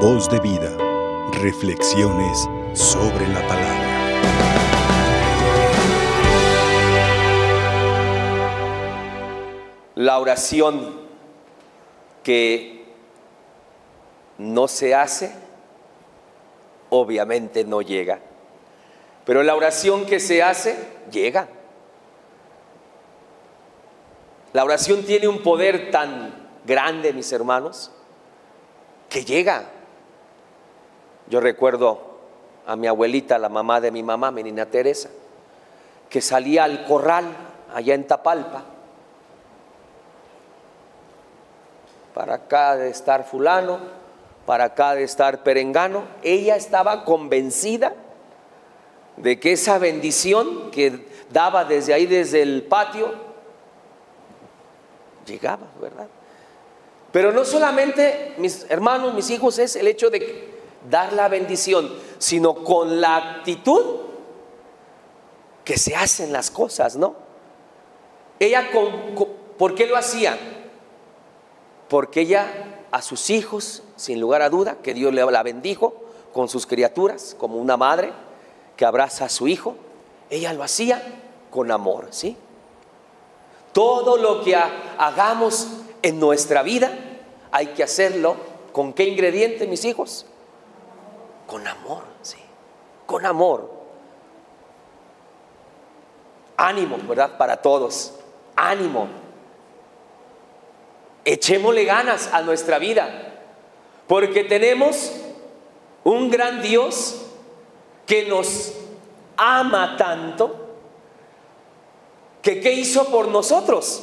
Voz de vida. Reflexiones sobre la palabra. La oración que no se hace, obviamente no llega. Pero la oración que se hace, llega. La oración tiene un poder tan grande, mis hermanos, que llega. Yo recuerdo a mi abuelita, la mamá de mi mamá, menina Teresa, que salía al corral allá en Tapalpa. Para acá de estar fulano, para acá de estar perengano. Ella estaba convencida de que esa bendición que daba desde ahí, desde el patio, llegaba, ¿verdad? Pero no solamente, mis hermanos, mis hijos, es el hecho de dar la bendición, sino con la actitud que se hacen las cosas, ¿no? Ella, con, ¿por qué lo hacía? Porque ella a sus hijos, sin lugar a duda, que Dios la bendijo con sus criaturas, como una madre que abraza a su hijo, ella lo hacía con amor, ¿sí? Todo lo que hagamos en nuestra vida hay que hacerlo con qué ingrediente, mis hijos? Con amor, sí, con amor. Ánimo, ¿verdad? Para todos. Ánimo. Echémosle ganas a nuestra vida, porque tenemos un gran Dios que nos ama tanto qué hizo por nosotros.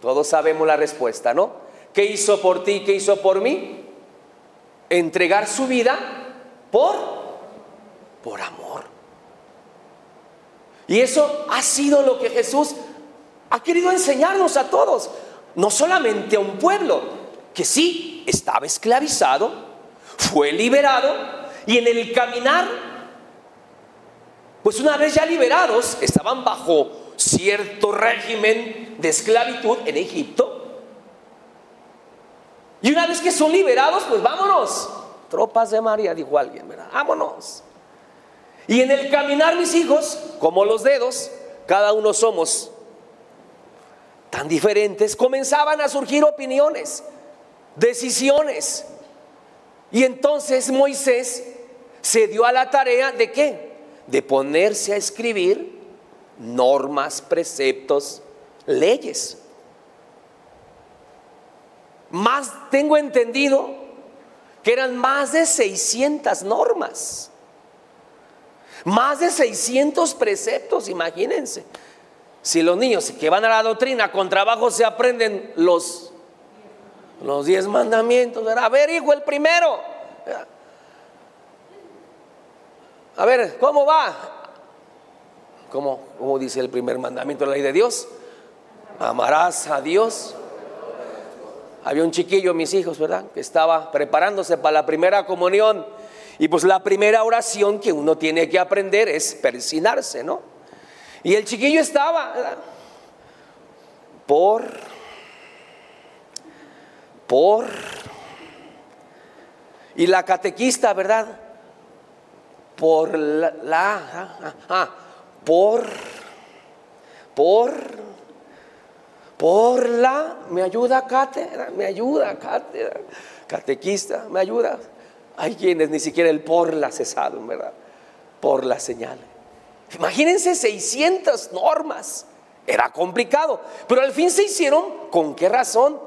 Todos sabemos la respuesta, ¿no? ¿Qué hizo por ti? ¿Qué hizo por mí? Entregar su vida por por amor. Y eso ha sido lo que Jesús ha querido enseñarnos a todos, no solamente a un pueblo que sí estaba esclavizado, fue liberado y en el caminar pues una vez ya liberados, estaban bajo cierto régimen de esclavitud en Egipto. Y una vez que son liberados, pues vámonos. Tropas de María, dijo alguien, ¿verdad? Vámonos. Y en el caminar, mis hijos, como los dedos, cada uno somos tan diferentes, comenzaban a surgir opiniones, decisiones. Y entonces Moisés se dio a la tarea de qué? De ponerse a escribir normas, preceptos, leyes. Más tengo entendido que eran más de 600 normas. Más de 600 preceptos, imagínense. Si los niños que van a la doctrina con trabajo se aprenden los los 10 mandamientos, a ver, hijo, el primero. A ver, ¿cómo va? ¿Cómo, dice el primer mandamiento de la ley de Dios? Amarás a Dios. Había un chiquillo, mis hijos, ¿verdad? Que estaba preparándose para la primera comunión. Y pues la primera oración que uno tiene que aprender es persinarse, ¿no? Y el chiquillo estaba, ¿verdad? Por, por, y la catequista, ¿verdad? Por la, la ah, ah, ah por, por, por la, me ayuda cátedra, me ayuda cátedra, catequista, me ayuda. Hay quienes ni siquiera el por la cesaron, ¿verdad? Por la señal. Imagínense 600 normas. Era complicado, pero al fin se hicieron con qué razón?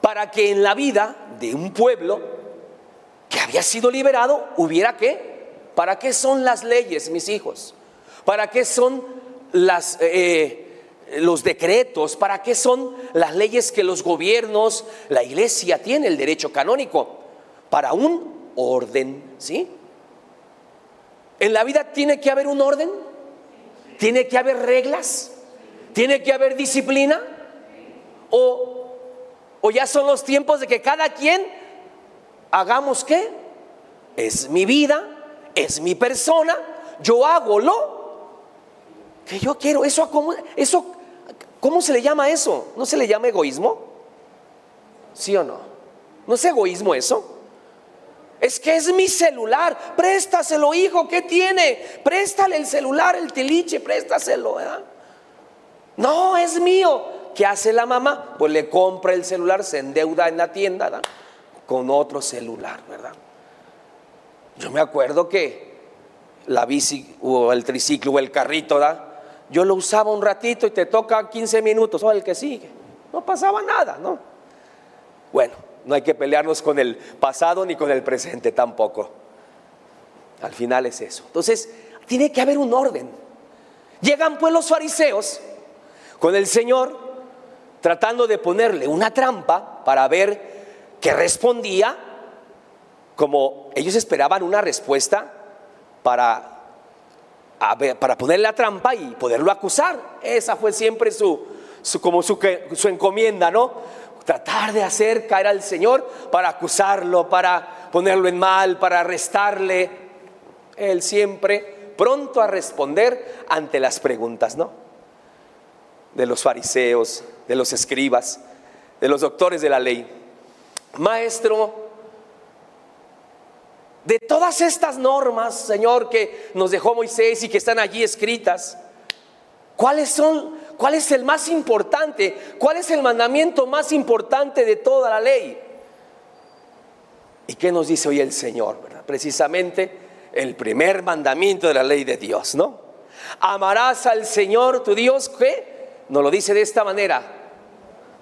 Para que en la vida de un pueblo que había sido liberado hubiera qué? ¿Para qué son las leyes, mis hijos? ¿Para qué son las, eh, los decretos? ¿Para qué son las leyes que los gobiernos, la iglesia tiene el derecho canónico? Para un orden, ¿sí? En la vida tiene que haber un orden, tiene que haber reglas, tiene que haber disciplina, o, o ya son los tiempos de que cada quien hagamos qué? Es mi vida, es mi persona, yo hago lo que yo quiero. Eso, eso, ¿Cómo se le llama eso? ¿No se le llama egoísmo? ¿Sí o no? ¿No es egoísmo eso? Es que es mi celular. Préstaselo, hijo. ¿Qué tiene? Préstale el celular, el tiliche, préstaselo. ¿verdad? No, es mío. ¿Qué hace la mamá? Pues le compra el celular, se endeuda en la tienda ¿verdad? con otro celular, ¿verdad? Yo me acuerdo que la bici o el triciclo o el carrito, ¿verdad? Yo lo usaba un ratito y te toca 15 minutos, o el que sigue. No pasaba nada, ¿no? Bueno, no hay que pelearnos con el pasado ni con el presente tampoco. Al final es eso. Entonces, tiene que haber un orden. Llegan pues los fariseos con el Señor tratando de ponerle una trampa para ver qué respondía, como ellos esperaban una respuesta para, para ponerle la trampa y poderlo acusar. Esa fue siempre su, su como su, su encomienda, ¿no? tratar de hacer caer al Señor para acusarlo, para ponerlo en mal, para arrestarle. Él siempre pronto a responder ante las preguntas, ¿no? De los fariseos, de los escribas, de los doctores de la ley. Maestro, de todas estas normas, Señor, que nos dejó Moisés y que están allí escritas, ¿cuáles son ¿Cuál es el más importante? ¿Cuál es el mandamiento más importante de toda la ley? ¿Y qué nos dice hoy el Señor? Precisamente el primer mandamiento de la ley de Dios, ¿no? Amarás al Señor tu Dios, ¿qué? Nos lo dice de esta manera,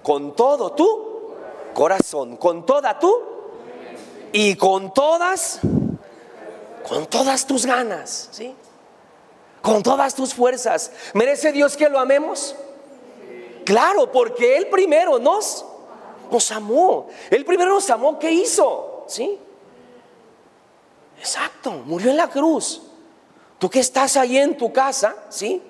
con todo tu corazón, con toda tu y con todas, con todas tus ganas, ¿sí? con todas tus fuerzas. ¿Merece Dios que lo amemos? Claro, porque Él primero nos, nos amó. Él primero nos amó, ¿qué hizo? ¿Sí? Exacto, murió en la cruz. Tú que estás ahí en tu casa, ¿sí?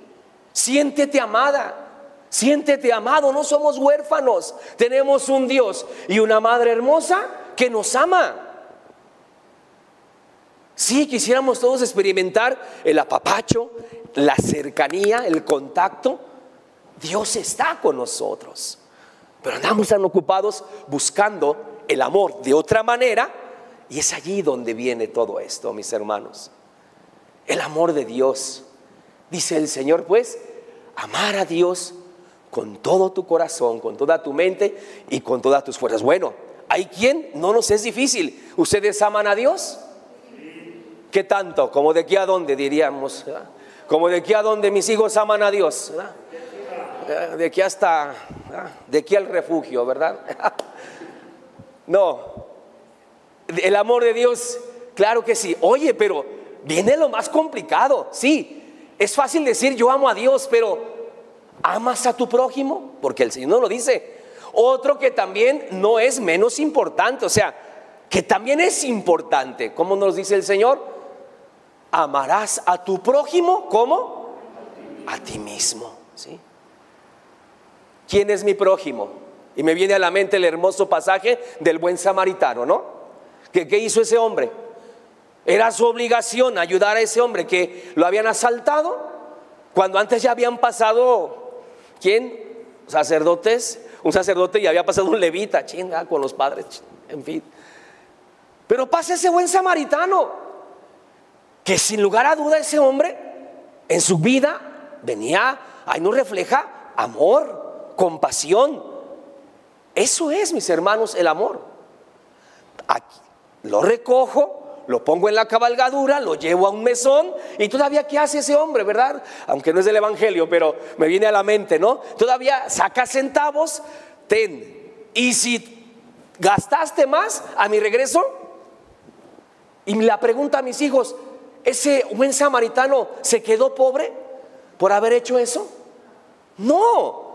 Siéntete amada. Siéntete amado, no somos huérfanos. Tenemos un Dios y una madre hermosa que nos ama. Sí, quisiéramos todos experimentar el apapacho, la cercanía, el contacto. Dios está con nosotros. Pero andamos tan ocupados buscando el amor de otra manera y es allí donde viene todo esto, mis hermanos. El amor de Dios. Dice el Señor, pues, amar a Dios con todo tu corazón, con toda tu mente y con todas tus fuerzas. Bueno, hay quien no nos es difícil. ¿Ustedes aman a Dios? ¿Qué tanto? ¿Como de aquí a dónde diríamos? Como de aquí a dónde mis hijos aman a Dios. De aquí hasta, de aquí al refugio, ¿verdad? No, el amor de Dios, claro que sí. Oye, pero viene lo más complicado. Sí, es fácil decir yo amo a Dios, pero ¿amas a tu prójimo? Porque el Señor no lo dice. Otro que también no es menos importante, o sea, que también es importante. ¿Cómo nos dice el Señor? Amarás a tu prójimo como a ti mismo. ¿sí? ¿Quién es mi prójimo? Y me viene a la mente el hermoso pasaje del buen samaritano, ¿no? ¿Qué, ¿Qué hizo ese hombre? Era su obligación ayudar a ese hombre que lo habían asaltado cuando antes ya habían pasado, ¿quién? Sacerdotes, un sacerdote y había pasado un levita, chinga, con los padres, en fin. Pero pasa ese buen samaritano que sin lugar a duda ese hombre en su vida venía, ahí nos refleja amor, compasión. Eso es, mis hermanos, el amor. Aquí, lo recojo, lo pongo en la cabalgadura, lo llevo a un mesón y todavía ¿qué hace ese hombre, verdad? Aunque no es del Evangelio, pero me viene a la mente, ¿no? Todavía saca centavos, ten. Y si gastaste más a mi regreso, y la pregunta a mis hijos, ese buen samaritano se quedó pobre por haber hecho eso? No.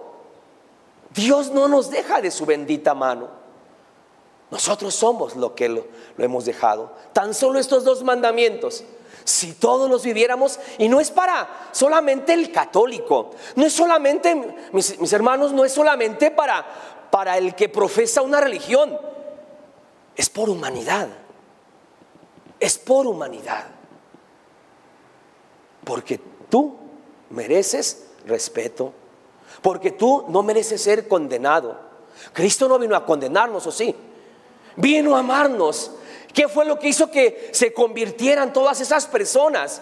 Dios no nos deja de su bendita mano. Nosotros somos lo que lo, hemos dejado. Tan solo estos dos mandamientos. Si todos los viviéramos, y no es para solamente el católico, no es solamente, mis, mis hermanos, no es solamente para, para el que profesa una religión, es por humanidad. Es por humanidad. Porque tú mereces respeto. Porque tú no mereces ser condenado. Cristo no vino a condenarnos, ¿o sí? Vino a amarnos. ¿Qué fue lo que hizo que se convirtieran todas esas personas?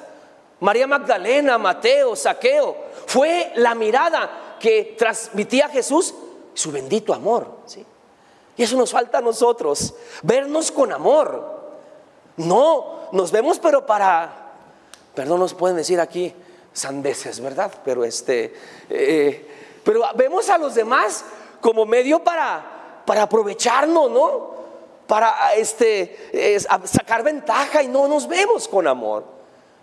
María Magdalena, Mateo, Saqueo. Fue la mirada que transmitía Jesús su bendito amor. ¿sí? Y eso nos falta a nosotros, vernos con amor. No, nos vemos pero para, perdón, nos pueden decir aquí sandeces, ¿verdad? Pero este, eh, pero vemos a los demás como medio para, para aprovecharnos, ¿no? Para este, sacar ventaja y no nos vemos con amor.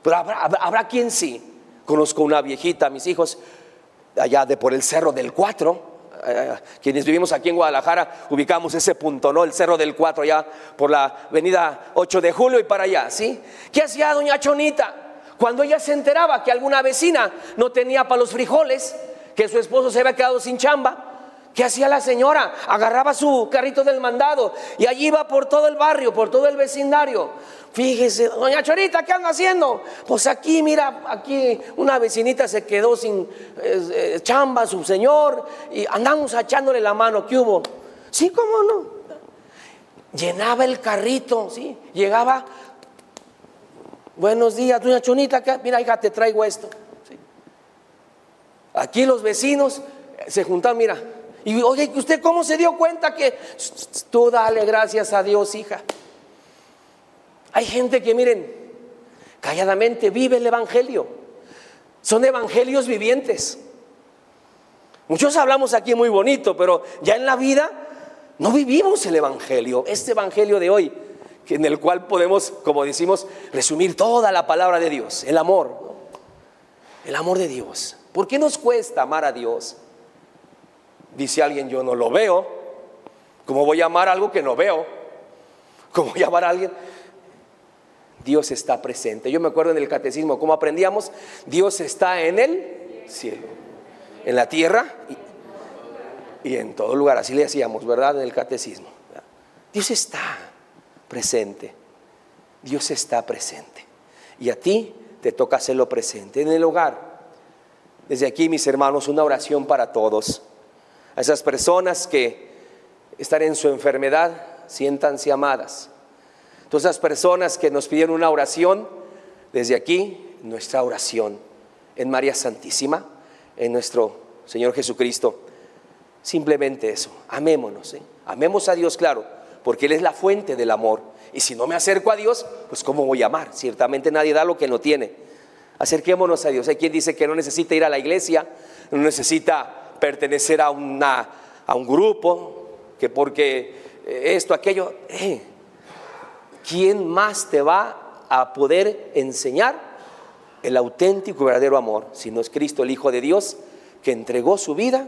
Pero habrá, quien sí. Conozco una viejita, mis hijos, allá de por el cerro del Cuatro, eh, quienes vivimos aquí en Guadalajara, ubicamos ese punto, ¿no? El Cerro del Cuatro, allá por la avenida 8 de julio y para allá, ¿sí? ¿Qué hacía doña Chonita? Cuando ella se enteraba que alguna vecina no tenía para los frijoles, que su esposo se había quedado sin chamba, ¿Qué hacía la señora? Agarraba su carrito del mandado y allí iba por todo el barrio, por todo el vecindario. Fíjese, doña Chorita, ¿qué anda haciendo? Pues aquí, mira, aquí una vecinita se quedó sin chamba, su señor, y andamos echándole la mano. ¿Qué hubo? Sí, cómo no. Llenaba el carrito, ¿sí? Llegaba. Buenos días, doña Chonita, mira, hija, te traigo esto. Aquí los vecinos se juntaron, mira, y oye, ¿usted cómo se dio cuenta que tú dale gracias a Dios, hija? Hay gente que, miren, calladamente vive el Evangelio. Son evangelios vivientes. Muchos hablamos aquí muy bonito, pero ya en la vida no vivimos el Evangelio, este Evangelio de hoy, en el cual podemos, como decimos, resumir toda la palabra de Dios, el amor. El amor de Dios. ¿Por qué nos cuesta amar a Dios? Dice alguien, yo no lo veo. ¿Cómo voy a amar algo que no veo? ¿Cómo voy a amar a alguien? Dios está presente. Yo me acuerdo en el catecismo, ¿cómo aprendíamos? Dios está en el cielo, en la tierra y, y en todo lugar. Así le decíamos, ¿verdad? En el catecismo. Dios está presente. Dios está presente. Y a ti te toca hacerlo presente en el hogar. Desde aquí, mis hermanos, una oración para todos a esas personas que están en su enfermedad, siéntanse amadas. Todas esas personas que nos pidieron una oración, desde aquí, nuestra oración en María Santísima, en nuestro Señor Jesucristo. Simplemente eso, amémonos, ¿eh? amemos a Dios, claro, porque Él es la fuente del amor. Y si no me acerco a Dios, pues ¿cómo voy a amar? Ciertamente nadie da lo que no tiene. Acerquémonos a Dios. Hay quien dice que no necesita ir a la iglesia, no necesita pertenecer a, una, a un grupo, que porque eh, esto, aquello, eh, ¿quién más te va a poder enseñar el auténtico y verdadero amor si no es Cristo, el Hijo de Dios, que entregó su vida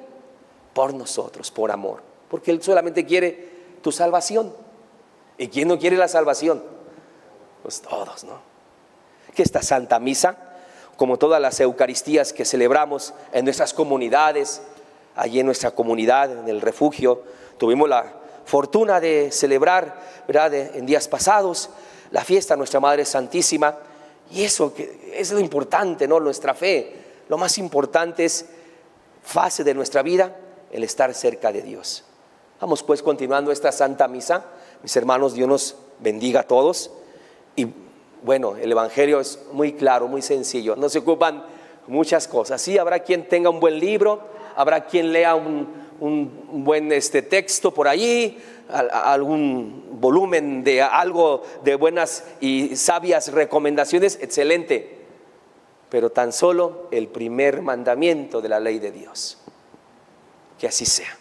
por nosotros, por amor? Porque Él solamente quiere tu salvación. ¿Y quién no quiere la salvación? Pues todos, ¿no? Que esta Santa Misa, como todas las Eucaristías que celebramos en nuestras comunidades, allí en nuestra comunidad, en el refugio. Tuvimos la fortuna de celebrar, ¿verdad? en días pasados, la fiesta de nuestra Madre Santísima. Y eso que es lo importante, ¿no? Nuestra fe. Lo más importante es fase de nuestra vida, el estar cerca de Dios. Vamos pues continuando esta Santa Misa. Mis hermanos, Dios nos bendiga a todos. Y bueno, el Evangelio es muy claro, muy sencillo. No se ocupan muchas cosas. Sí, habrá quien tenga un buen libro, habrá quien lea un, buen este, texto por allí, algún volumen de algo de buenas y sabias recomendaciones, excelente. Pero tan solo el primer mandamiento de la ley de Dios. Que así sea.